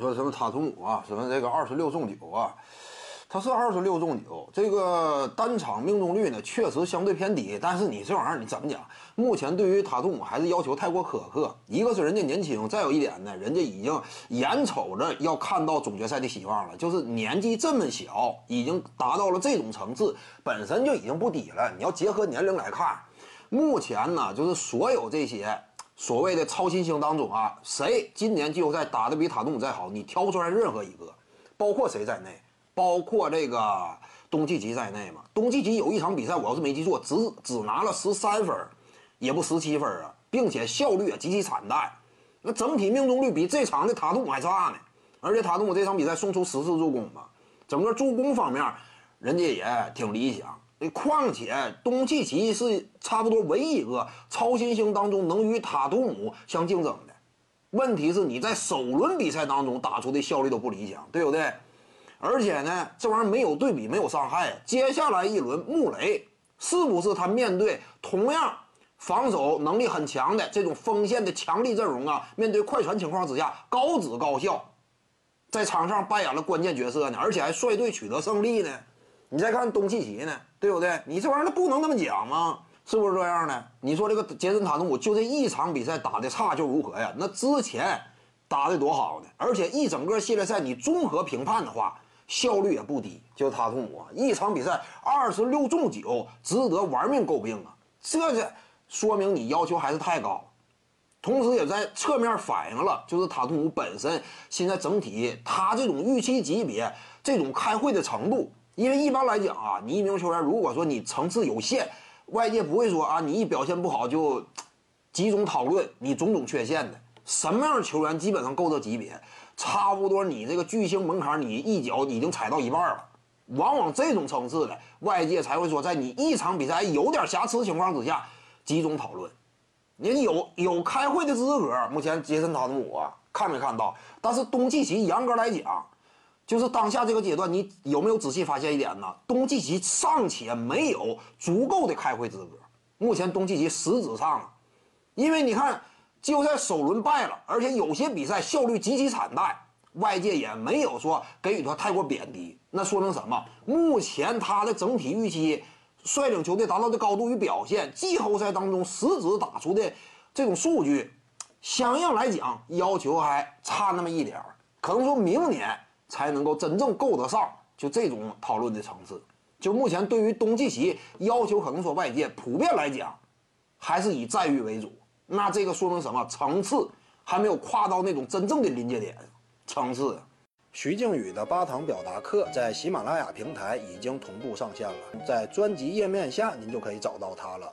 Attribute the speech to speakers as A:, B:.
A: 说什么塔图姆啊，什么这个二十六中九啊，他是二十六中九，这个单场命中率呢确实相对偏低。但是你这玩意儿你怎么讲？目前对于塔图姆还是要求太过苛刻。一个是人家年轻，再有一点呢，人家已经眼瞅着要看到总决赛的希望了。就是年纪这么小，已经达到了这种层次，本身就已经不低了。你要结合年龄来看，目前呢，就是所有这些。所谓的超新星当中啊，谁今年季后赛打得比塔图姆再好？你挑不出来任何一个，包括谁在内，包括这个东契奇在内嘛？东契奇有一场比赛，我要是没记错，只只拿了十三分，也不十七分啊，并且效率也极其惨淡。那整体命中率比这场的塔图姆还差呢。而且塔图姆这场比赛送出十次助攻嘛，整个助攻方面，人家也挺理想。况且东契奇是差不多唯一一个超新星当中能与塔图姆相竞争的。问题是你在首轮比赛当中打出的效率都不理想，对不对？而且呢，这玩意儿没有对比，没有伤害。接下来一轮，穆雷是不是他面对同样防守能力很强的这种锋线的强力阵容啊？面对快船情况之下，高质高效，在场上扮演了关键角色呢？而且还率队取得胜利呢？你再看东契奇呢，对不对？你这玩意儿不能那么讲吗？是不是这样的？你说这个杰森塔图姆就这一场比赛打的差就如何呀？那之前打的多好呢？而且一整个系列赛你综合评判的话，效率也不低。就塔图姆啊，一场比赛二十六中九，值得玩命诟病啊！这这说明你要求还是太高，同时也在侧面反映了就是塔图姆本身现在整体他这种预期级别、这种开会的程度。因为一般来讲啊，你一名球员如果说你层次有限，外界不会说啊，你一表现不好就集中讨论你种种缺陷的。什么样的球员基本上够这级别？差不多你这个巨星门槛，你一脚已经踩到一半了。往往这种层次的外界才会说，在你一场比赛有点瑕疵情况之下集中讨论。你有有开会的资格。目前杰森塔图姆，看没看到？但是东契奇严格来讲。就是当下这个阶段，你有没有仔细发现一点呢？东契奇尚且没有足够的开会资格。目前东契奇实质上，因为你看季后赛首轮败了，而且有些比赛效率极其惨淡，外界也没有说给予他太过贬低。那说明什么？目前他的整体预期，率领球队达到的高度与表现，季后赛当中实质打出的这种数据，相应来讲要求还差那么一点儿，可能说明年。才能够真正够得上就这种讨论的层次。就目前对于东契奇要求，可能说外界普遍来讲，还是以赞誉为主。那这个说明什么？层次还没有跨到那种真正的临界点层次。徐静宇的八堂表达课在喜马拉雅平台已经同步上线了，在专辑页面下您就可以找到它了。